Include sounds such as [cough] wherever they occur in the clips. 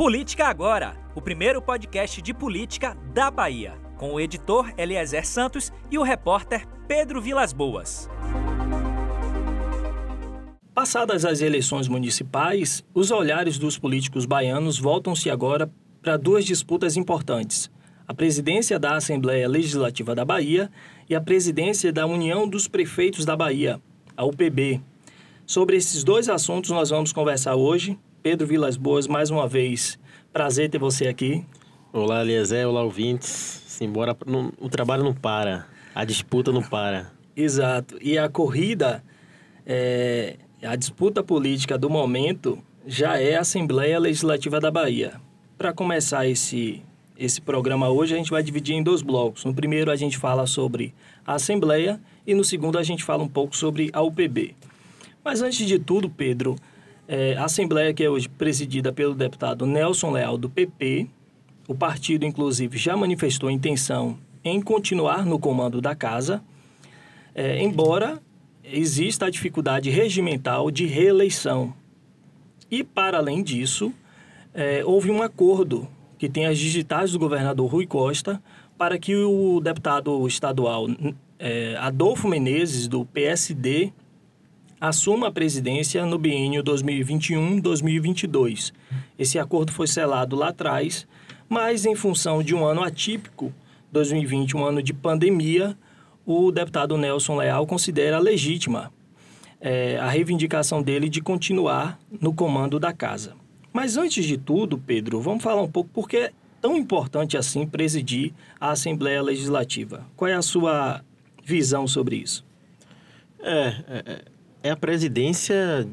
Política Agora, o primeiro podcast de política da Bahia, com o editor Eliezer Santos e o repórter Pedro Vilas Boas. Passadas as eleições municipais, os olhares dos políticos baianos voltam-se agora para duas disputas importantes: a presidência da Assembleia Legislativa da Bahia e a presidência da União dos Prefeitos da Bahia, a UPB. Sobre esses dois assuntos nós vamos conversar hoje. Pedro Vilas Boas, mais uma vez, prazer ter você aqui. Olá, Eliezer, olá, ouvintes. Simbora, não, o trabalho não para, a disputa não para. Exato. E a corrida, é, a disputa política do momento já é a Assembleia Legislativa da Bahia. Para começar esse, esse programa hoje, a gente vai dividir em dois blocos. No primeiro, a gente fala sobre a Assembleia e no segundo, a gente fala um pouco sobre a UPB. Mas antes de tudo, Pedro, é, a Assembleia, que é hoje presidida pelo deputado Nelson Leal, do PP, o partido, inclusive, já manifestou intenção em continuar no comando da casa, é, embora exista a dificuldade regimental de reeleição. E, para além disso, é, houve um acordo que tem as digitais do governador Rui Costa para que o deputado estadual é, Adolfo Menezes, do PSD, assuma a presidência no biênio 2021-2022. Esse acordo foi selado lá atrás, mas em função de um ano atípico, 2020, um ano de pandemia, o deputado Nelson Leal considera legítima é, a reivindicação dele de continuar no comando da casa. Mas antes de tudo, Pedro, vamos falar um pouco por que é tão importante assim presidir a Assembleia Legislativa. Qual é a sua visão sobre isso? É, é, é a presidência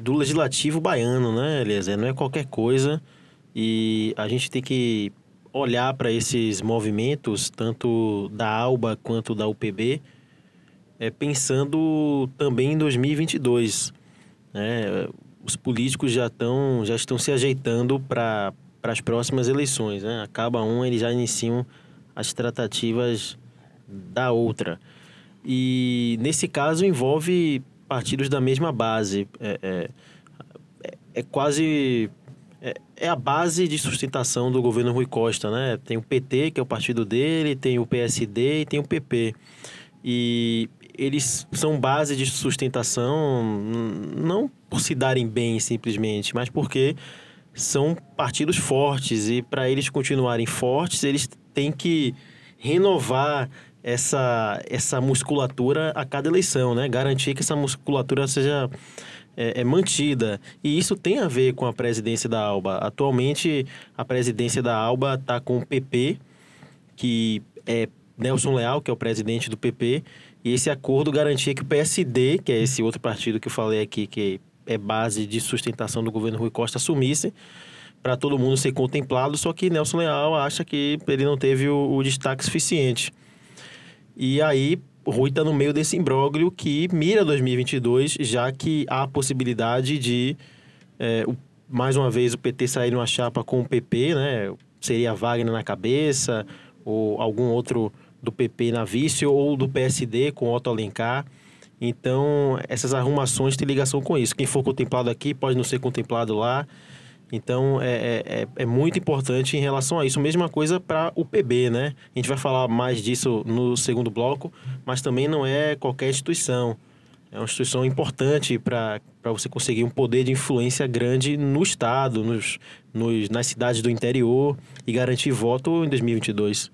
do legislativo baiano, né, Eliezer? Não é qualquer coisa. E a gente tem que olhar para esses movimentos, tanto da ALBA quanto da UPB, é, pensando também em 2022. Né? Os políticos já, estão já estão se ajeitando para as próximas eleições. Né? Acaba um, eles já iniciam as tratativas da outra. E nesse caso envolve partidos da mesma base. É, é, é, quase. É, é, a base de sustentação do governo Rui Costa, né? Tem o PT, que é o partido dele, tem o PSD e tem o PP. E eles são base de sustentação não por se darem bem simplesmente, mas porque são partidos fortes e para eles continuarem fortes, eles têm que renovar essa, essa musculatura a cada eleição, né? Garantir que essa musculatura seja é, é, mantida. E isso tem a ver com a presidência da ALBA. Atualmente, a presidência da ALBA está com o PP, que é Nelson Leal, que é o presidente do PP, e esse acordo garantia que o PSD, que é esse outro partido que eu falei aqui, que é base de sustentação do governo Rui Costa, assumisse para todo mundo ser contemplado, só que Nelson Leal acha que ele não teve o, o destaque suficiente. E aí, Rui está no meio desse imbróglio que mira 2022, já que há a possibilidade de, é, o, mais uma vez, o PT sair numa chapa com o PP, né? Seria Wagner na cabeça, ou algum outro do PP na vice, ou do PSD com Otto Alencar. Então, essas arrumações têm ligação com isso. Quem for contemplado aqui pode não ser contemplado lá. Então, é, é, é, é muito importante em relação a isso. Mesma coisa para o PB, né? A gente vai falar mais disso no segundo bloco, mas também não é qualquer instituição. É uma instituição importante para você conseguir um poder de influência grande no Estado, nos, nos, nas cidades do interior e garantir voto em 2022.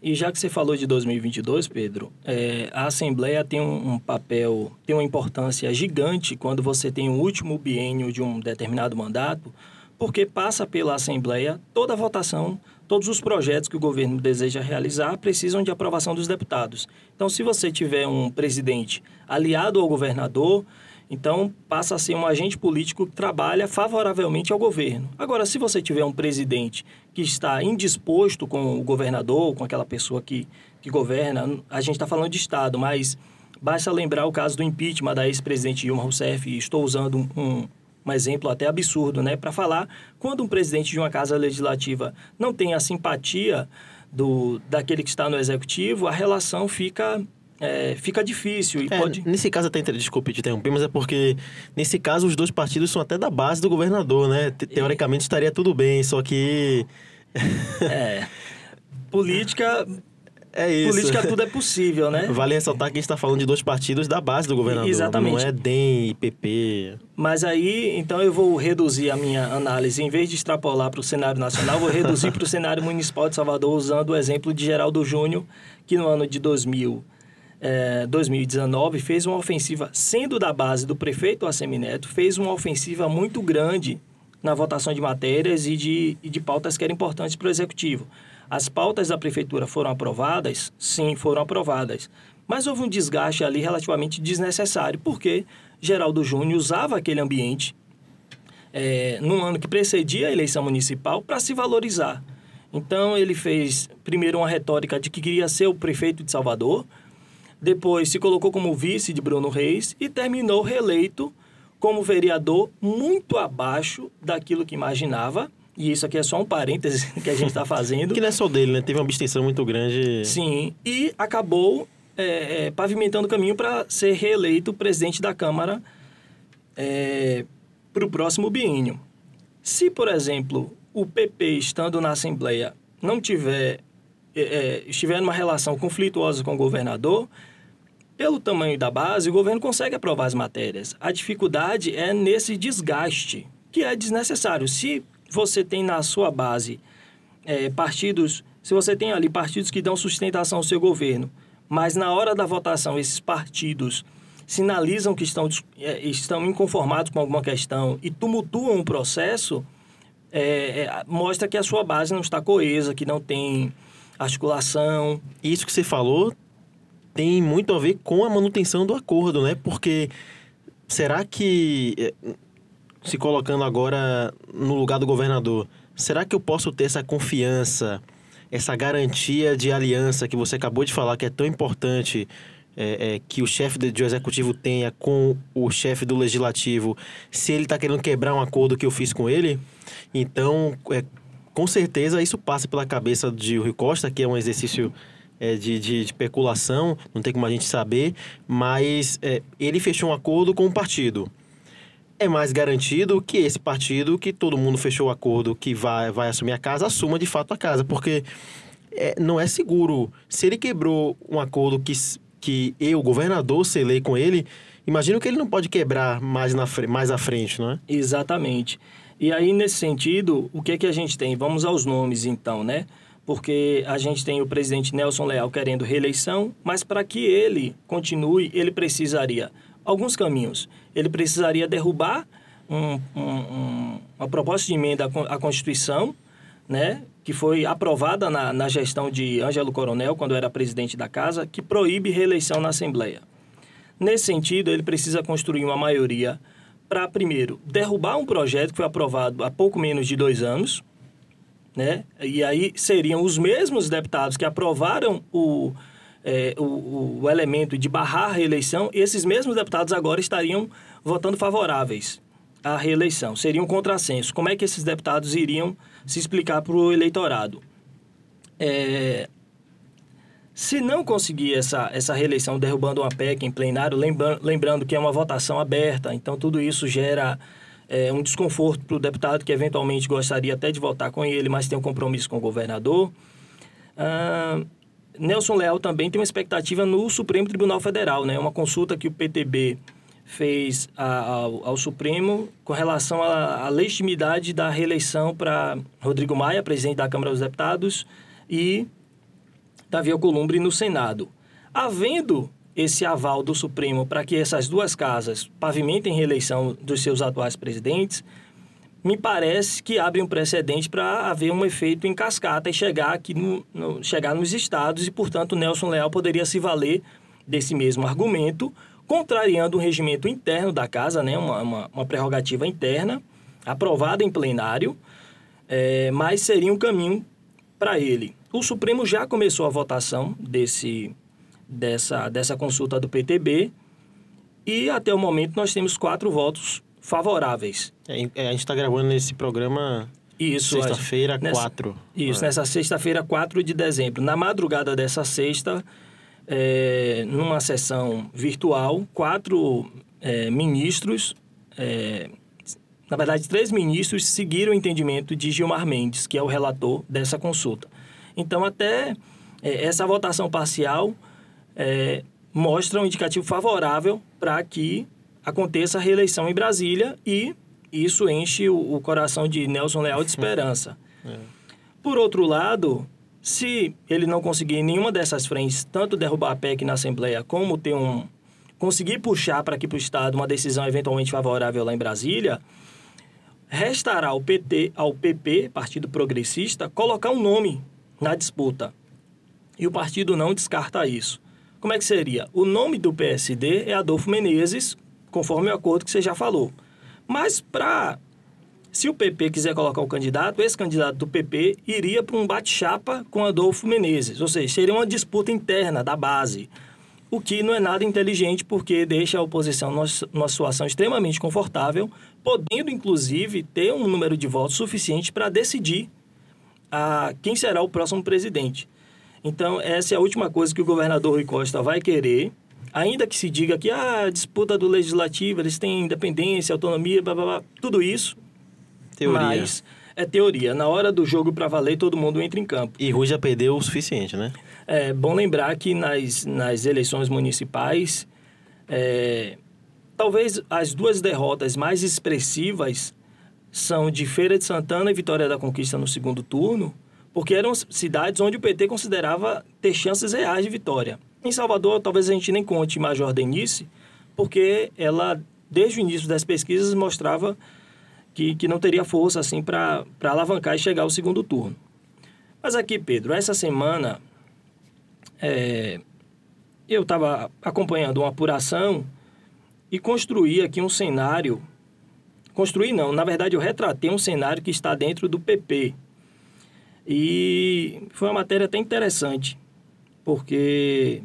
E já que você falou de 2022, Pedro, é, a Assembleia tem um, um, papel, tem uma importância gigante quando você tem o último biênio de um determinado mandato, porque passa pela Assembleia toda a votação, todos os projetos que o governo deseja realizar precisam de aprovação dos deputados. Então, se você tiver um presidente aliado ao governador, então passa a ser um agente político que trabalha favoravelmente ao governo. Agora, se você tiver um presidente que está indisposto com o governador, com aquela pessoa que, que governa, a gente está falando de Estado, mas basta lembrar o caso do impeachment da ex-presidente Dilma Rousseff, estou usando um, um um exemplo até absurdo, né, para falar quando um presidente de uma casa legislativa não tem a simpatia do daquele que está no executivo, a relação fica é, fica difícil e É, pode... Nesse caso, até, desculpe te interromper, mas é porque nesse caso os dois partidos são até da base do governador, né? Te- Teoricamente estaria tudo bem, só que É, política, é isso. política tudo é possível, né? Vale ressaltar que a gente está falando de dois partidos da base do governador. Exatamente. Não é DEM e PP. Mas aí, então eu vou reduzir a minha análise, em vez de extrapolar para o cenário nacional, vou reduzir para o cenário municipal de Salvador, usando o exemplo de Geraldo Júnior, que no ano de 2000, eh, 2019 fez uma ofensiva, sendo da base do prefeito Assemineto, fez uma ofensiva muito grande na votação de matérias e de, e de pautas que eram importantes para o executivo. As pautas da prefeitura foram aprovadas? Sim, foram aprovadas. Mas houve um desgaste ali relativamente desnecessário, porque Geraldo Júnior usava aquele ambiente é, num ano que precedia a eleição municipal para se valorizar. Então ele fez primeiro uma retórica de que queria ser o prefeito de Salvador, depois se colocou como vice de Bruno Reis e terminou reeleito como vereador muito abaixo daquilo que imaginava. E isso aqui é só um parêntese [laughs] que a gente está fazendo. Que não é só dele, né? Teve uma abstenção muito grande. Sim, e acabou é, é, pavimentando o caminho para ser reeleito presidente da Câmara para o próximo biênio. Se, por exemplo, o PP estando na Assembleia não tiver é, é, estiver numa relação conflituosa com o governador, pelo tamanho da base, o governo consegue aprovar as matérias. A dificuldade é nesse desgaste, que é desnecessário. Se você tem na sua base é, partidos, se você tem ali partidos que dão sustentação ao seu governo, mas na hora da votação esses partidos sinalizam que estão, é, estão inconformados com alguma questão e tumultuam o processo, é, é, mostra que a sua base não está coesa, que não tem articulação. Isso que você falou tem muito a ver com a manutenção do acordo, né? Porque será que, se colocando agora no lugar do governador, será que eu posso ter essa confiança, essa garantia de aliança que você acabou de falar que é tão importante é, é, que o chefe do executivo tenha com o chefe do legislativo, se ele está querendo quebrar um acordo que eu fiz com ele? Então, é, com certeza isso passa pela cabeça de Rui Costa, que é um exercício é, de, de, de, especulação, não tem como a gente saber, mas é, ele fechou um acordo com o partido. É mais garantido que esse partido, que todo mundo fechou o acordo que vai, vai assumir a casa, assuma de fato a casa, porque é, não é seguro. Se ele quebrou um acordo que, que eu, governador, selei com ele, imagino que ele não pode quebrar mais, na, mais à frente, não é? Exatamente. E aí, nesse sentido, o que, que a gente tem? Vamos aos nomes, então, né? Porque a gente tem o presidente Nelson Leal querendo reeleição, mas para que ele continue, ele precisaria alguns caminhos. Ele precisaria derrubar um, um, um, uma proposta de emenda à Constituição, né, que foi aprovada na, na gestão de Ângelo Coronel, quando era presidente da casa, que proíbe reeleição na Assembleia. Nesse sentido, ele precisa construir uma maioria para, primeiro, derrubar um projeto que foi aprovado há pouco menos de dois anos, né? E aí seriam os mesmos deputados que aprovaram o, é, o, o, elemento de barrar a reeleição, esses mesmos deputados agora estariam votando favoráveis à reeleição. Seria um contrassenso. Como é que esses deputados iriam se explicar para o eleitorado? É, se não conseguir essa, essa reeleição derrubando uma PEC em plenário, lembrando, lembrando que é uma votação aberta, então tudo isso gera é, um desconforto para o deputado que eventualmente gostaria até de votar com ele, mas tem um compromisso com o governador. Ah, Nelson Leal também tem uma expectativa no Supremo Tribunal Federal, né? Uma consulta que o PTB fez ao, ao, Supremo com relação à, à legitimidade da reeleição para Rodrigo Maia, presidente da Câmara dos Deputados, e Davi Alcolumbre no Senado. Havendo esse aval do Supremo para que essas duas casas pavimentem reeleição dos seus atuais presidentes, me parece que abre um precedente para haver um efeito em cascata e chegar aqui no, no, chegar nos estados e, portanto, Nelson Leal poderia se valer desse mesmo argumento, contrariando o regimento interno da casa, né, uma, uma, uma prerrogativa interna, aprovada em plenário, é, mas seria um caminho para ele. O Supremo já começou a votação desse dessa, dessa consulta do PTB e até o momento nós temos quatro votos favoráveis. É, a gente está gravando esse programa isso, sexta-feira, nessa, 4. Isso, é. nessa sexta-feira, 4 de dezembro. Na madrugada dessa sexta, é, numa sessão virtual, quatro é, ministros, é, na verdade, três ministros seguiram o entendimento de Gilmar Mendes, que é o relator dessa consulta. Então, até é, essa votação parcial é, mostra um indicativo favorável para que aconteça a reeleição em Brasília e isso enche o, o coração de Nelson Leal de [laughs] esperança. É. Por outro lado, se ele não conseguir em nenhuma dessas frentes, tanto derrubar a PEC na Assembleia, como ter um conseguir puxar para aqui para o Estado uma decisão eventualmente favorável lá em Brasília, restará ao PT, ao PP, Partido Progressista, colocar um nome na disputa. E o partido não descarta isso. Como é que seria? O nome do PSD é Adolfo Menezes, conforme o acordo que você já falou. Mas para se o PP quiser colocar o candidato, esse candidato do PP iria para um bate-chapa com Adolfo Menezes, ou seja, seria uma disputa interna da base, o que não é nada inteligente porque deixa a oposição numa situação extremamente confortável, podendo inclusive ter um número de votos suficiente para decidir a quem será o próximo presidente. Então, essa é a última coisa que o governador Rui Costa vai querer, ainda que se diga que ah, a disputa do legislativo, eles têm independência, autonomia, blá, blá, blá, tudo isso. Teoria. Mas é teoria. Na hora do jogo para valer, todo mundo entra em campo. E Rui já perdeu o suficiente, né? É bom lembrar que nas, nas eleições municipais, é, talvez as duas derrotas mais expressivas são de Feira de Santana e Vitória da Conquista no segundo turno, porque eram cidades onde o PT considerava ter chances reais de vitória. Em Salvador, talvez a gente nem conte Major Denise, porque ela, desde o início das pesquisas, mostrava que, que não teria força assim para alavancar e chegar ao segundo turno. Mas aqui, Pedro, essa semana é, eu estava acompanhando uma apuração e construí aqui um cenário. Construí não, na verdade eu retratei um cenário que está dentro do PP, e foi uma matéria até interessante, porque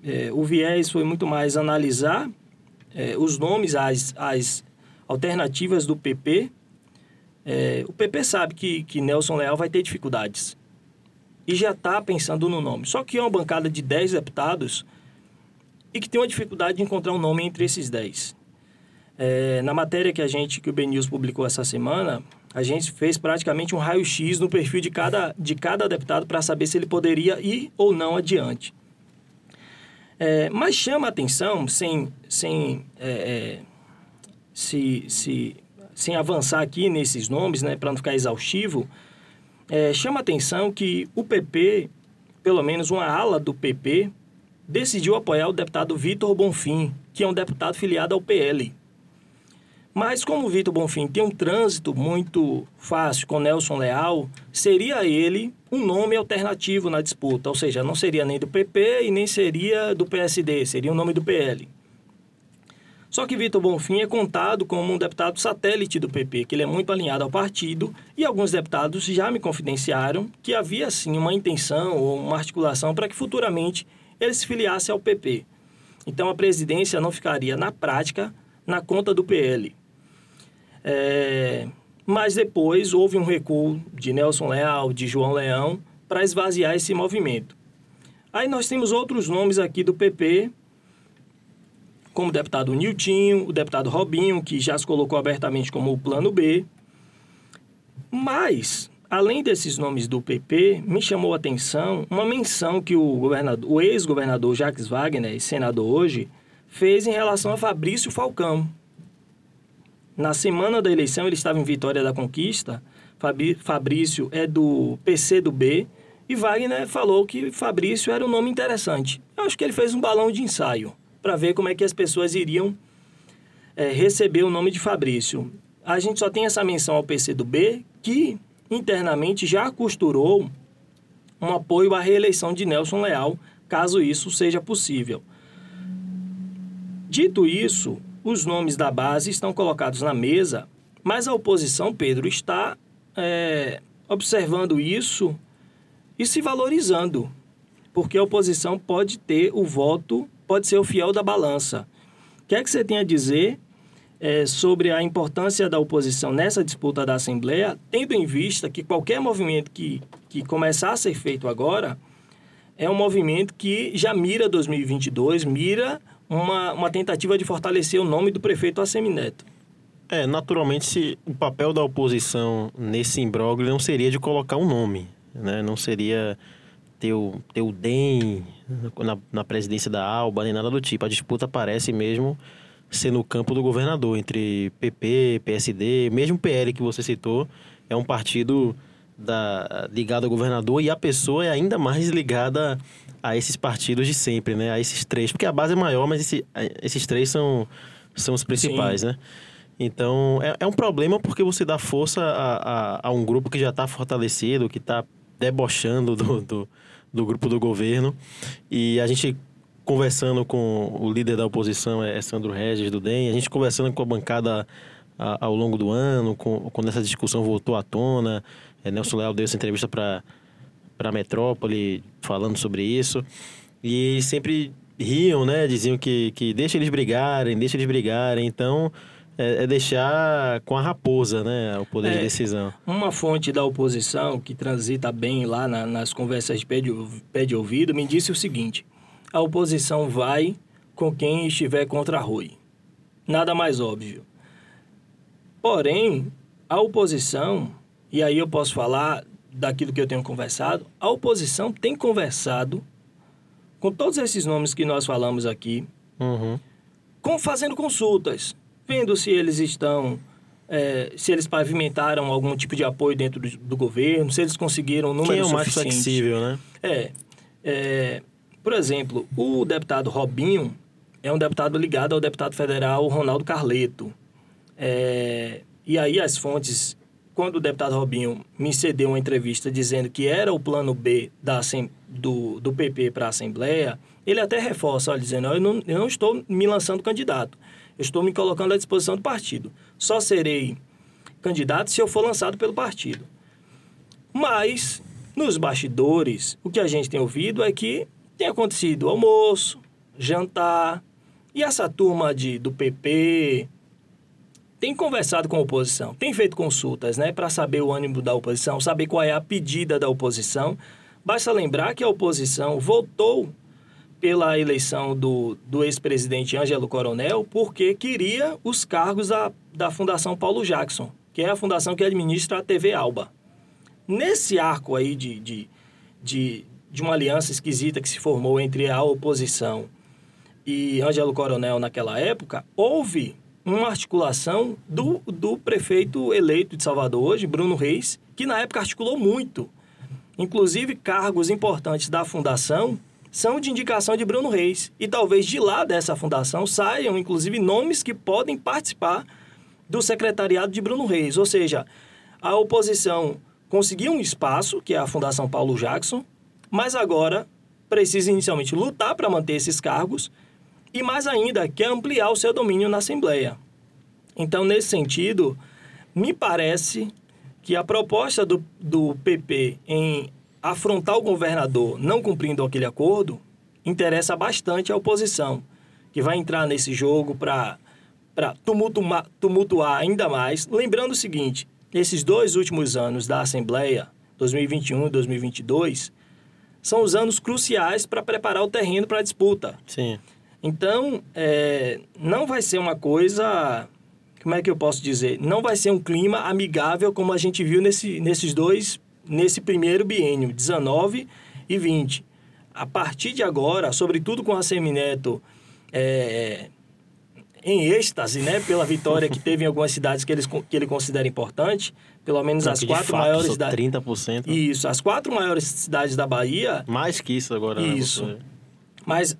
é, o viés foi muito mais analisar é, os nomes, as, as alternativas do PP. É, o PP sabe que, que Nelson Leal vai ter dificuldades e já está pensando no nome. Só que é uma bancada de 10 deputados e que tem uma dificuldade de encontrar um nome entre esses 10. É, na matéria que a gente, que o BNews publicou essa semana, a gente fez praticamente um raio-x no perfil de cada, de cada deputado para saber se ele poderia ir ou não adiante. É, mas chama a atenção, sem, sem, é, é, se, se, sem avançar aqui nesses nomes, né, para não ficar exaustivo, é, chama a atenção que o PP, pelo menos uma ala do PP, decidiu apoiar o deputado Vitor Bonfim, que é um deputado filiado ao PL. Mas como o Vitor Bonfim tem um trânsito muito fácil com Nelson Leal, seria ele um nome alternativo na disputa, ou seja, não seria nem do PP e nem seria do PSD, seria o um nome do PL. Só que Vitor Bonfim é contado como um deputado satélite do PP, que ele é muito alinhado ao partido, e alguns deputados já me confidenciaram que havia sim uma intenção ou uma articulação para que futuramente ele se filiasse ao PP. Então a presidência não ficaria na prática na conta do PL. É, mas depois houve um recuo de Nelson Leal, de João Leão, para esvaziar esse movimento. Aí nós temos outros nomes aqui do PP, como o deputado Niltinho, o deputado Robinho, que já se colocou abertamente como o plano B. Mas, além desses nomes do PP, me chamou a atenção uma menção que o, o ex-governador Jacques Wagner, senador hoje, fez em relação a Fabrício Falcão, na semana da eleição, ele estava em Vitória da Conquista. Fabrício é do PC do B. E Wagner falou que Fabrício era um nome interessante. Eu acho que ele fez um balão de ensaio para ver como é que as pessoas iriam é, receber o nome de Fabrício. A gente só tem essa menção ao PC do B, que internamente já costurou um apoio à reeleição de Nelson Leal, caso isso seja possível. Dito isso, os nomes da base estão colocados na mesa, mas a oposição, Pedro, está é, observando isso e se valorizando, porque a oposição pode ter o voto, pode ser o fiel da balança. O que é que você tem a dizer é, sobre a importância da oposição nessa disputa da Assembleia, tendo em vista que qualquer movimento que, que começar a ser feito agora é um movimento que já mira 2022, mira uma, uma tentativa de fortalecer o nome do prefeito Assemineto. É, naturalmente, se o papel da oposição nesse imbróglio não seria de colocar um nome, né? Não seria ter o, ter o DEM na, na presidência da ALBA, nem nada do tipo. A disputa parece mesmo ser no campo do governador, entre PP, PSD, mesmo PL que você citou, é um partido da, ligado ao governador e a pessoa é ainda mais ligada a esses partidos de sempre, né? A esses três, porque a base é maior, mas esse, esses três são, são os principais, Sim. né? Então, é, é um problema porque você dá força a, a, a um grupo que já está fortalecido, que está debochando do, do, do, grupo do governo. E a gente conversando com o líder da oposição, é Sandro Regis, do DEM, a gente conversando com a bancada a, ao longo do ano, com, quando essa discussão voltou à tona, é, Nelson Leal deu essa entrevista para a Metrópole falando sobre isso. E sempre riam, né? Diziam que, que deixa eles brigarem, deixa eles brigarem. Então, é, é, deixar com a raposa, né, o poder é, de decisão. Uma fonte da oposição que transita bem lá na, nas conversas de pé de, pé de ouvido me disse o seguinte: a oposição vai com quem estiver contra Rui. Nada mais óbvio. Porém, a oposição, e aí eu posso falar daquilo que eu tenho conversado, a oposição tem conversado com todos esses nomes que nós falamos aqui, uhum. com, fazendo consultas vendo se eles estão, é, se eles pavimentaram algum tipo de apoio dentro do, do governo, se eles conseguiram números Quem é o mais flexível, né? É, é, por exemplo, o deputado Robinho é um deputado ligado ao deputado federal Ronaldo Carleto. É, e aí as fontes, quando o deputado Robinho me cedeu uma entrevista dizendo que era o plano B da, do, do PP para a Assembleia, ele até reforça, olha, dizendo, eu não, eu não estou me lançando candidato. Eu estou me colocando à disposição do partido. Só serei candidato se eu for lançado pelo partido. Mas, nos bastidores, o que a gente tem ouvido é que tem acontecido almoço, jantar, e essa turma de, do PP tem conversado com a oposição, tem feito consultas né, para saber o ânimo da oposição, saber qual é a pedida da oposição. Basta lembrar que a oposição votou pela eleição do, do ex-presidente Ângelo Coronel, porque queria os cargos da, da Fundação Paulo Jackson, que é a fundação que administra a TV Alba. Nesse arco aí de, de, de, de uma aliança esquisita que se formou entre a oposição e Ângelo Coronel naquela época, houve uma articulação do, do prefeito eleito de Salvador hoje, Bruno Reis, que na época articulou muito. Inclusive, cargos importantes da fundação são de indicação de Bruno Reis. E talvez de lá dessa fundação saiam, inclusive, nomes que podem participar do secretariado de Bruno Reis. Ou seja, a oposição conseguiu um espaço, que é a Fundação Paulo Jackson, mas agora precisa inicialmente lutar para manter esses cargos e, mais ainda, quer ampliar o seu domínio na Assembleia. Então, nesse sentido, me parece que a proposta do, do PP em afrontar o governador não cumprindo aquele acordo interessa bastante a oposição, que vai entrar nesse jogo para tumultuar ainda mais. Lembrando o seguinte: esses dois últimos anos da Assembleia, 2021 e 2022, são os anos cruciais para preparar o terreno para a disputa. Sim. Então, é, não vai ser uma coisa. Como é que eu posso dizer? Não vai ser um clima amigável como a gente viu nesse, nesses dois nesse primeiro biênio, 19 e 20. A partir de agora, sobretudo com a Semineto é, em êxtase, né, pela vitória que teve em algumas cidades que, eles, que ele considera importante, pelo menos as quatro fato, maiores cidades. 30%. Isso, as quatro maiores cidades da Bahia. Mais que isso agora, né, Isso. Né, Mas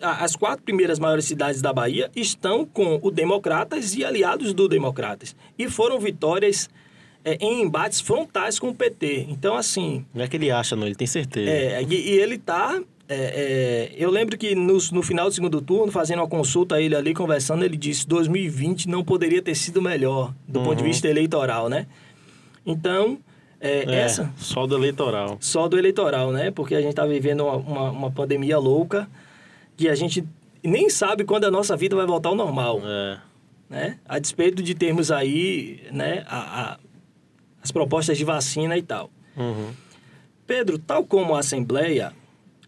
as quatro primeiras maiores cidades da Bahia estão com o Democratas e aliados do Democratas. E foram vitórias é, em embates frontais com o PT. Então, assim. Não é que ele acha, não, ele tem certeza. É, e, e ele tá. É, é, eu lembro que no, no final do segundo turno, fazendo uma consulta a ele ali, conversando, ele disse 2020 não poderia ter sido melhor do uhum. ponto de uhum. vista eleitoral, né? Então, é, é, essa... Só do eleitoral. Só do eleitoral, né? Porque a gente está vivendo uma, uma, uma, pandemia louca que a gente nem sabe quando a nossa vida vai voltar ao normal. É. Né? A despeito de termos aí né, a, a as propostas de vacina e tal. Uhum. Pedro, tal como a Assembleia,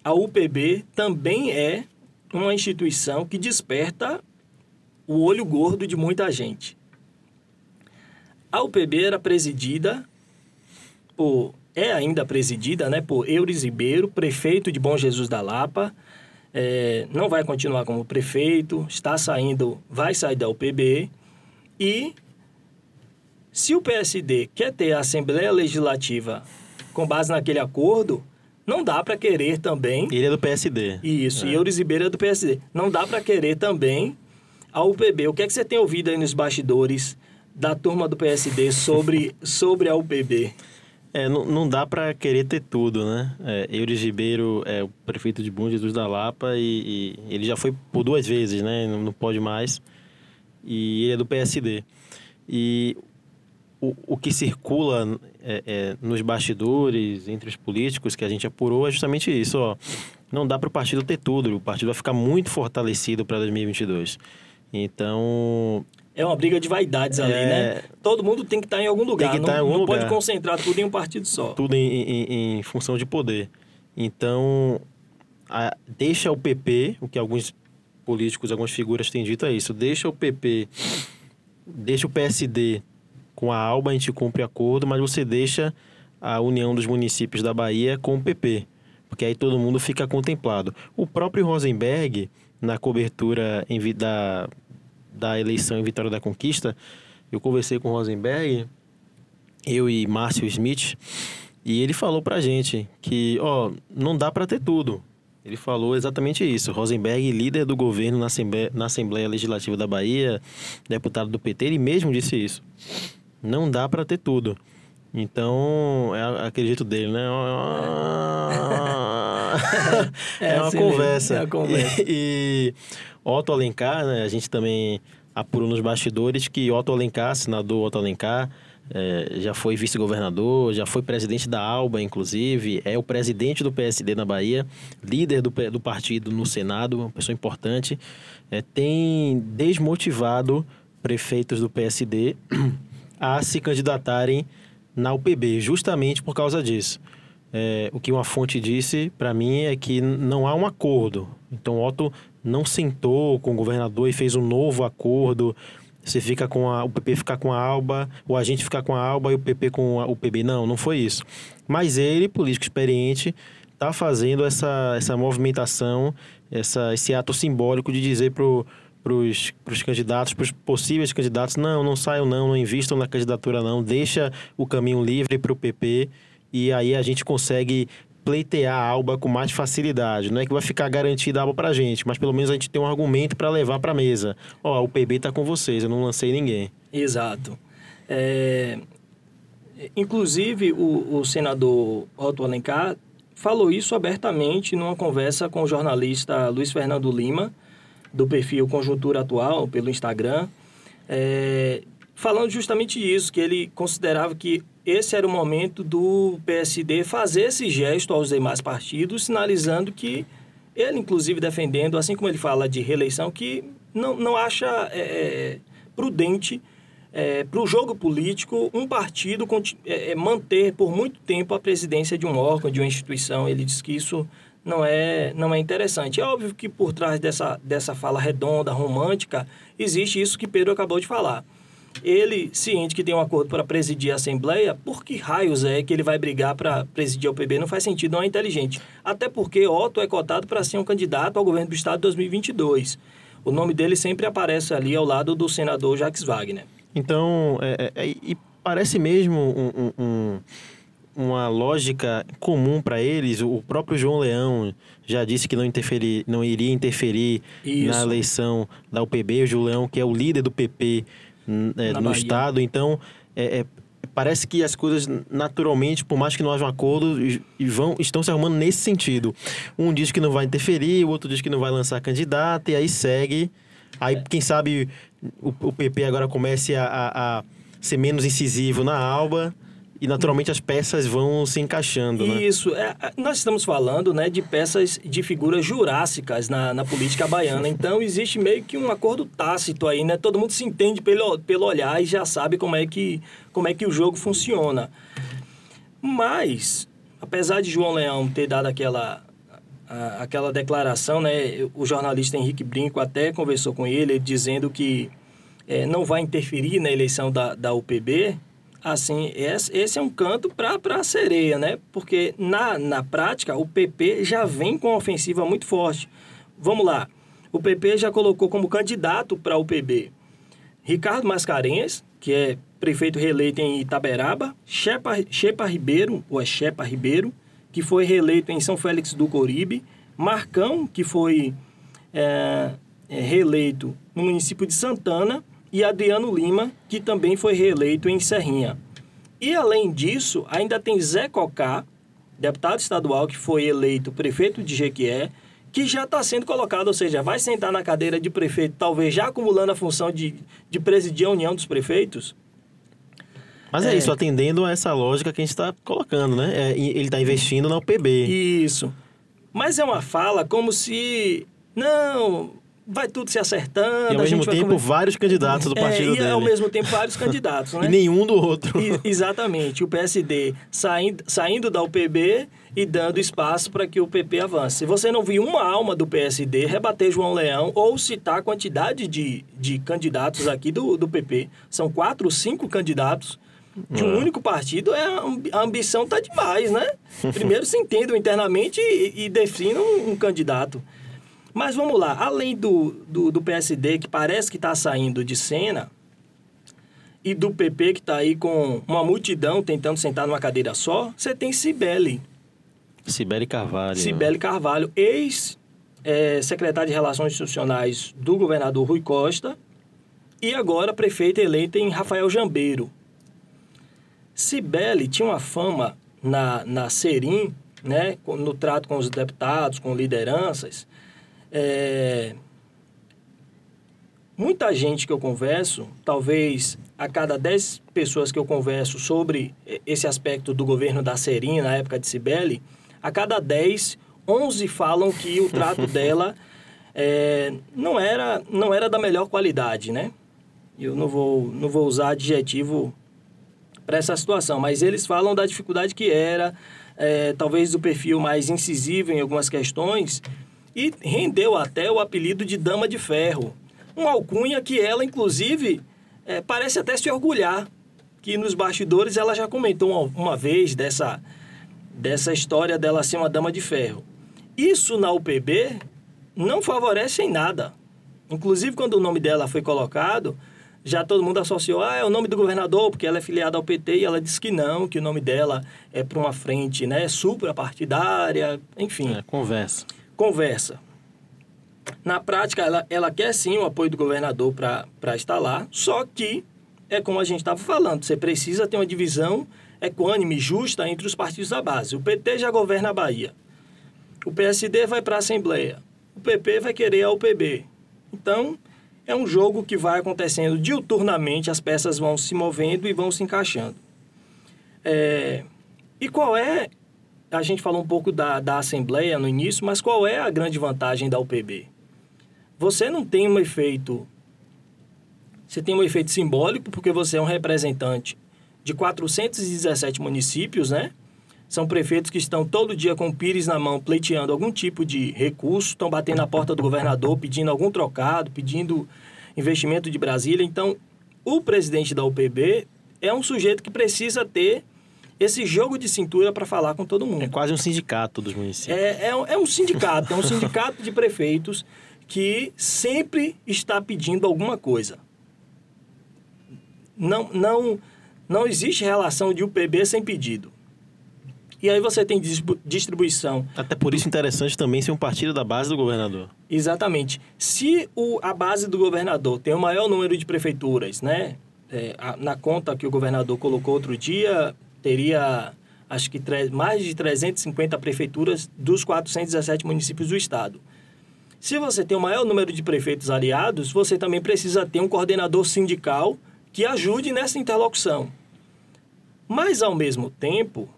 a UPB também é uma instituição que desperta o olho gordo de muita gente. A UPB era presidida por é ainda presidida né, por Euris Ribeiro, prefeito de Bom Jesus da Lapa. É, não vai continuar como prefeito, está saindo, vai sair da UPB. E se o PSD quer ter a Assembleia Legislativa com base naquele acordo, não dá para querer também. Ele é do PSD. Isso, é. e Euris Ribeiro é do PSD. Não dá para querer também a UPB. O que é que você tem ouvido aí nos bastidores da turma do PSD sobre, sobre a UPB? É, não, não dá para querer ter tudo, né? É, Euris Ribeiro é o prefeito de Bom Jesus da Lapa e, e ele já foi por duas vezes, né? Não, não, pode mais. E ele é do PSD. E o, o que circula é, é, nos bastidores, entre os políticos que a gente apurou, é justamente isso, ó. Não dá para o partido ter tudo. O partido vai ficar muito fortalecido para 2022. Então, é uma briga de vaidades ali, é... né? Todo mundo tem que estar tá em algum lugar. Tem que estar tá não, em algum não lugar. pode concentrar tudo em um partido só. Tudo em, em, em função de poder. Então, a, deixa o PP, o que alguns políticos, algumas figuras têm dito é isso, deixa o PP, deixa o PSD com a ALBA, a gente cumpre acordo, mas você deixa a União dos Municípios da Bahia com o PP, porque aí todo mundo fica contemplado. O próprio Rosenberg, na cobertura em, da, da eleição em Vitória da Conquista, eu conversei com o Rosenberg, eu e Márcio Smith, e ele falou pra gente que, ó, não dá para ter tudo. Ele falou exatamente isso. Rosenberg, líder do governo na Assembleia, na Assembleia Legislativa da Bahia, deputado do PT, ele mesmo disse isso. Não dá para ter tudo. Então, é aquele jeito dele, né? É, [laughs] é, uma assim conversa. É uma conversa. E, e Otto Alencar, né? A gente também apurou nos bastidores que Otto Alencar, senador Otto Alencar, é, já foi vice-governador, já foi presidente da ALBA, inclusive, é o presidente do PSD na Bahia, líder do, do partido no Senado, uma pessoa importante, é, tem desmotivado prefeitos do PSD [clears throat] a se candidatarem na UPB, justamente por causa disso. É, o que uma fonte disse para mim é que não há um acordo. Então, Otto não sentou com o governador e fez um novo acordo. Você fica com a, o PP ficar com a Alba, o agente ficar com a Alba e o PP com a, o PB. Não, não foi isso. Mas ele, político experiente, está fazendo essa, essa movimentação, essa, esse ato simbólico de dizer para os candidatos, para os possíveis candidatos, não, não saiam não, não invistam na candidatura não, deixa o caminho livre para o PP e aí a gente consegue pleitear a Alba com mais facilidade. Não é que vai ficar garantida a Alba pra gente, mas pelo menos a gente tem um argumento para levar para mesa. Ó, o PB tá com vocês, eu não lancei ninguém. Exato. É... Inclusive, o, o senador Otto Alencar falou isso abertamente numa conversa com o jornalista Luiz Fernando Lima, do perfil Conjuntura Atual, pelo Instagram, é... falando justamente isso, que ele considerava que esse era o momento do PSD fazer esse gesto aos demais partidos, sinalizando que ele, inclusive, defendendo, assim como ele fala de reeleição, que não, não acha é, é prudente é, para o jogo político um partido é, é, manter por muito tempo a presidência de um órgão, de uma instituição. Ele diz que isso não é, não é interessante. É óbvio que por trás dessa, dessa fala redonda, romântica, existe isso que Pedro acabou de falar ele, ciente que tem um acordo para presidir a Assembleia, por que raios é que ele vai brigar para presidir o PB? Não faz sentido, não é inteligente. Até porque Otto é cotado para ser um candidato ao governo do Estado em 2022. O nome dele sempre aparece ali ao lado do senador Jacques Wagner. Então, é, é, é parece mesmo um, um, uma lógica comum para eles. O próprio João Leão já disse que não, interferir, não iria interferir Isso. na eleição da UPB. O João Leão, que é o líder do PP é, no Bahia. Estado. Então, é, é, parece que as coisas naturalmente, por mais que não haja um acordo, vão, estão se arrumando nesse sentido. Um diz que não vai interferir, o outro diz que não vai lançar candidato, e aí segue. Aí, quem sabe, o, o PP agora comece a, a, a ser menos incisivo na alba e naturalmente as peças vão se encaixando, né? Isso. É, nós estamos falando né, de peças de figuras jurássicas na, na política baiana. Então existe meio que um acordo tácito aí, né? Todo mundo se entende pelo, pelo olhar e já sabe como é, que, como é que o jogo funciona. Mas, apesar de João Leão ter dado aquela a, aquela declaração, né? O jornalista Henrique Brinco até conversou com ele, dizendo que é, não vai interferir na eleição da, da UPB. Assim, esse, é um canto para a sereia, né? Porque na, na prática o PP já vem com uma ofensiva muito forte. Vamos lá. O PP já colocou como candidato para a UPB Ricardo Mascarenhas, que é prefeito reeleito em Itaberaba, Shepa, Shepa Ribeiro, ou é Shepa Ribeiro, que foi reeleito em São Félix do Coribe, Marcão, que foi é, reeleito no município de Santana, e Adriano Lima, que também foi reeleito em Serrinha. E além disso, ainda tem Zé Cocá, deputado estadual que foi eleito prefeito de Jequié, que já está sendo colocado, ou seja, vai sentar na cadeira de prefeito, talvez já acumulando a função de, de presidir a União dos Prefeitos. Mas é, é isso, atendendo a essa lógica que a gente está colocando, né? É, ele está investindo na UPB. Isso. Mas é uma fala como se. Não, vai tudo se acertando. E ao mesmo tempo, vários candidatos do é, partido e dele. ao mesmo tempo, vários candidatos, [laughs] né? e nenhum do outro. E, exatamente. O PSD saindo, saindo da UPB e dando espaço para que o PP avance. Se você não viu uma alma do PSD rebater João Leão ou citar a quantidade de, de candidatos aqui do, do PP, são quatro, cinco candidatos de um é. único partido, é, a ambição tá demais, né? [laughs] Primeiro se entendam internamente e, e definam um, um candidato. Mas vamos lá, além do, do, do PSD, que parece que está saindo de cena, e do PP, que está aí com uma multidão tentando sentar numa cadeira só, você tem Cibele. Cibele Carvalho. Cibele Carvalho, ex-secretária é, de Relações Institucionais do governador Rui Costa, e agora prefeita eleita em Rafael Jambeiro. Cibele tinha uma fama na, na Serim, né, no trato com os deputados, com lideranças, é... Muita gente que eu converso, talvez a cada 10 pessoas que eu converso sobre esse aspecto do governo da Serina, na época de Cibele, a cada 10, 11 falam que o trato [laughs] dela é, não, era, não era da melhor qualidade, né? Eu não vou, não vou usar adjetivo para essa situação, mas eles falam da dificuldade que era, é, talvez do perfil mais incisivo em algumas questões, e rendeu até o apelido de Dama de Ferro. Um alcunha que ela, inclusive, é, parece até se orgulhar, que nos bastidores ela já comentou uma, uma vez dessa, dessa história dela ser uma Dama de Ferro. Isso na UPB não favorece em nada. Inclusive, quando o nome dela foi colocado, já todo mundo associou, ah, é o nome do governador, porque ela é filiada ao PT, e ela disse que não, que o nome dela é para uma frente né, suprapartidária, enfim. É, conversa conversa. Na prática, ela, ela quer sim o apoio do governador para lá, só que é como a gente estava falando, você precisa ter uma divisão equânime, justa entre os partidos da base. O PT já governa a Bahia. O PSD vai para a Assembleia. O PP vai querer a UPB. Então, é um jogo que vai acontecendo diuturnamente, as peças vão se movendo e vão se encaixando. É... E qual é a gente falou um pouco da, da Assembleia no início, mas qual é a grande vantagem da UPB? Você não tem um efeito. Você tem um efeito simbólico, porque você é um representante de 417 municípios, né? São prefeitos que estão todo dia com o pires na mão, pleiteando algum tipo de recurso, estão batendo na porta do governador, pedindo algum trocado, pedindo investimento de Brasília. Então, o presidente da UPB é um sujeito que precisa ter esse jogo de cintura para falar com todo mundo. É quase um sindicato dos municípios. É, é, é um sindicato, é um sindicato de prefeitos que sempre está pedindo alguma coisa. Não, não, não existe relação de UPB sem pedido. E aí você tem distribuição. Até por isso interessante também ser um partido da base do governador. Exatamente. Se o, a base do governador tem o maior número de prefeituras, né? É, a, na conta que o governador colocou outro dia, teria acho que mais de 350 prefeituras dos 417 municípios do estado. Se você tem o maior número de prefeitos aliados, você também precisa ter um coordenador sindical que ajude nessa interlocução. Mas, ao mesmo tempo,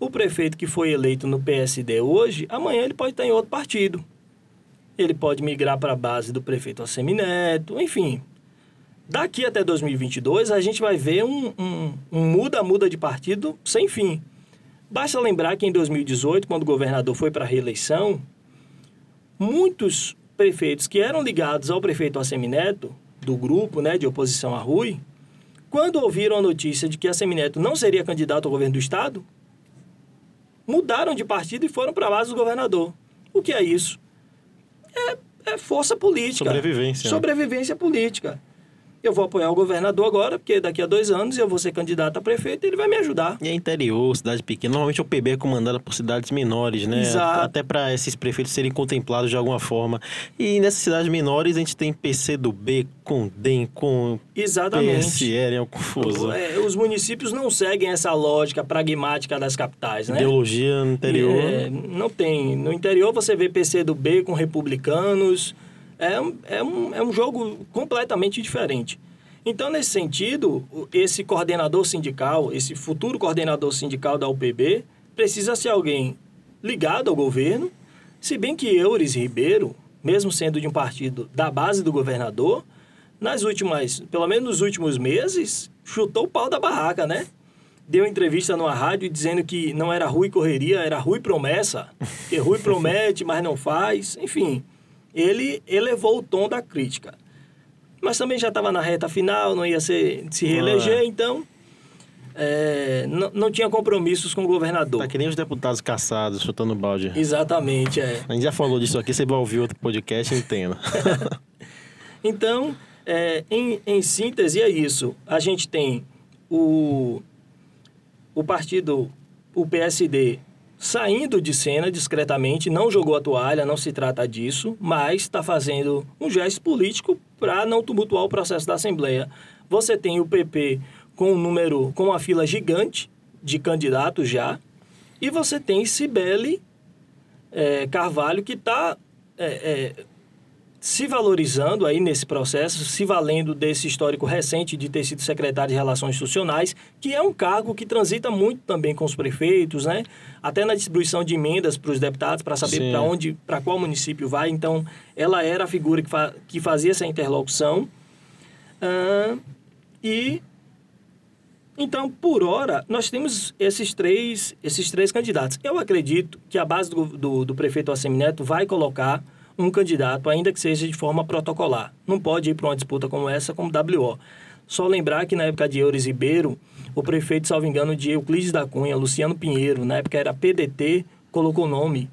o prefeito que foi eleito no PSD hoje, amanhã ele pode estar em outro partido. Ele pode migrar para a base do prefeito Assemineto, enfim, Daqui até 2022, a gente vai ver um muda-muda um, um de partido sem fim. Basta lembrar que em 2018, quando o governador foi para a reeleição, muitos prefeitos que eram ligados ao prefeito Assemineto, do grupo né, de oposição a Rui, quando ouviram a notícia de que Assemineto não seria candidato ao governo do Estado, mudaram de partido e foram para a base do governador. O que é isso? É, é força política. Sobrevivência. né? Sobrevivência política. Eu vou apoiar o governador agora, porque daqui a dois anos eu vou ser candidato a prefeito e ele vai me ajudar. E é interior, cidade pequena. Normalmente o PB é comandado por cidades menores, né? Exato. Até para esses prefeitos serem contemplados de alguma forma. E nessas cidades menores a gente tem PC do B com DEM, com Exatamente. PSL, é uma confusão. É, os municípios não seguem essa lógica pragmática das capitais, né? Ideologia no interior. É, não tem. No interior você vê PC do B com republicanos. É, um- é, um, é um jogo completamente diferente. Então, nesse sentido, esse coordenador sindical, esse futuro coordenador sindical da UPB, precisa ser alguém ligado ao governo, se bem que Eures Ribeiro, mesmo sendo de um partido da base do governador, nas últimas, pelo menos nos últimos meses, chutou o pau da barraca, né? Deu entrevista numa rádio dizendo que não era Rui correria, era Rui promessa. [laughs] Que Rui promete, mas não faz. Enfim, ele elevou o tom da crítica. Mas também já estava na reta final, não ia ser, se reeleger, Ah. então é, não, não tinha compromissos com o governador. Tá que nem os deputados caçados chutando balde. Exatamente, é. A gente já falou disso aqui, você vai ouvir outro podcast, entenda. [laughs] Então, é, em, em síntese, é isso. A gente tem o, o partido, o PSD, saindo de cena discretamente, não jogou a toalha, não se trata disso, mas está fazendo um gesto político para não tumultuar o processo da Assembleia. Você tem o PP com um número, com uma fila gigante de candidatos já, e você tem Cibele é, Carvalho, que está se valorizando aí nesse processo, se valendo desse histórico recente de ter sido secretário de Relações Institucionais, que é um cargo que transita muito também com os prefeitos, né? Até na distribuição de emendas para os deputados para saber para onde, para qual município vai. Então, ela era a figura que, fa que fazia essa interlocução. Ah, e então, por hora, nós temos esses três, esses três candidatos. Eu acredito que a base do, do, do prefeito Assemineto vai colocar um candidato, ainda que seja de forma protocolar. Não pode ir para uma disputa como essa, como WO. Só lembrar que na época de Eures Ribeiro, o prefeito, salvo engano, de Euclides da Cunha, Luciano Pinheiro, na época era PDT, colocou o nome,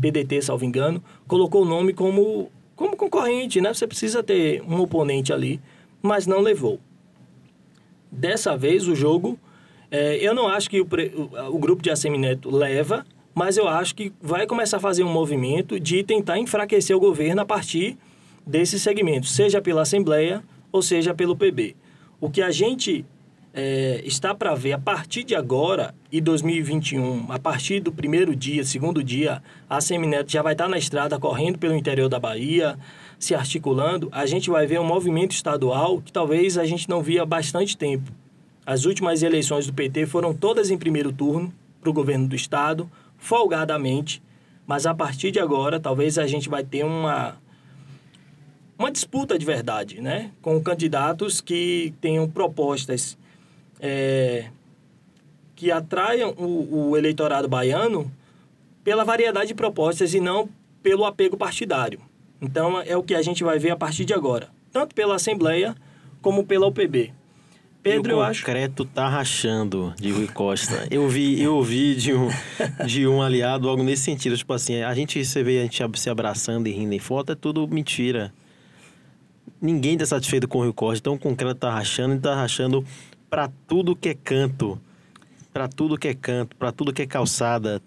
PDT, salvo engano, colocou o nome como, como concorrente, né? Você precisa ter um oponente ali, mas não levou. Dessa vez, o jogo, é, eu não acho que o, pre- o- o grupo de Assemineto leva, mas eu acho que vai começar a fazer um movimento de tentar enfraquecer o governo a partir desses segmentos, seja pela Assembleia ou seja pelo PB. O que a gente é, está para ver a partir de agora e 2021, a partir do primeiro dia, segundo dia, a Semineto já vai estar na estrada correndo pelo interior da Bahia, se articulando. A gente vai ver um movimento estadual que talvez a gente não via há bastante tempo. As últimas eleições do PT foram todas em primeiro turno para o governo do estado, folgadamente, mas a partir de agora talvez a gente vai ter uma uma disputa de verdade, né? Com candidatos que tenham propostas é, que atraiam o, o eleitorado baiano pela variedade de propostas e não pelo apego partidário. Então, é o que a gente vai ver a partir de agora, tanto pela Assembleia como pela UPB. Pedro, o eu acho. concreto tá rachando de Rui Costa. Eu vi, eu ouvi de um, de um aliado algo nesse sentido. Tipo assim, a gente você vê a gente se abraçando e rindo em foto, é tudo mentira. Ninguém está satisfeito com o Rui Costa. Então o concreto tá rachando e tá rachando para tudo que é canto. Para tudo que é canto, para tudo que é calçada.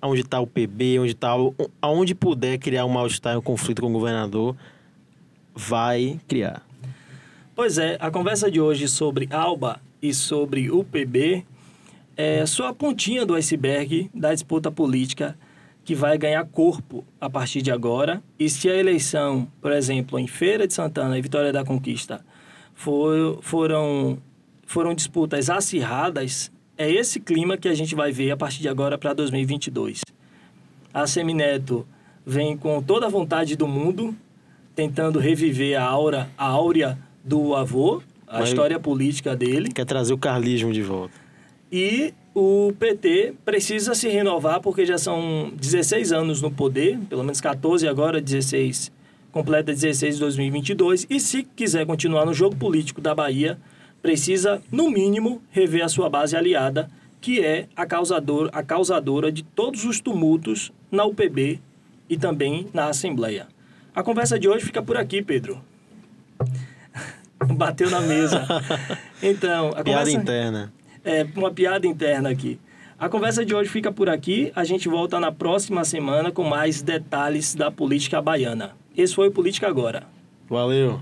Onde tá o PB, onde tá. o- Aonde puder criar um mal-estar, um conflito com o governador, vai criar. Pois é, a conversa de hoje sobre Alba e sobre o PB é só a pontinha do iceberg da disputa política que vai ganhar corpo a partir de agora. E se a eleição, por exemplo, em Feira de Santana e Vitória da Conquista for, foram, foram disputas acirradas, é esse clima que a gente vai ver a partir de agora para 2022. A Semineto vem com toda a vontade do mundo, tentando reviver a aura, a áurea do avô, a Mas- história política dele. Quer trazer o carlismo de volta. E o PT precisa se renovar porque já são 16 anos no poder, pelo menos 14 agora, 16, completa 16 de 2022, e se quiser continuar no jogo político da Bahia, precisa, no mínimo, rever a sua base aliada, que é a causadora, a causadora de todos os tumultos na UPB e também na Assembleia. A conversa de hoje fica por aqui, Pedro. [laughs] Bateu na mesa. Então, a Piada conversa... interna. É, uma piada interna aqui. A conversa de hoje fica por aqui. A gente volta na próxima semana com mais detalhes da política baiana. Esse foi o Política Agora. Valeu.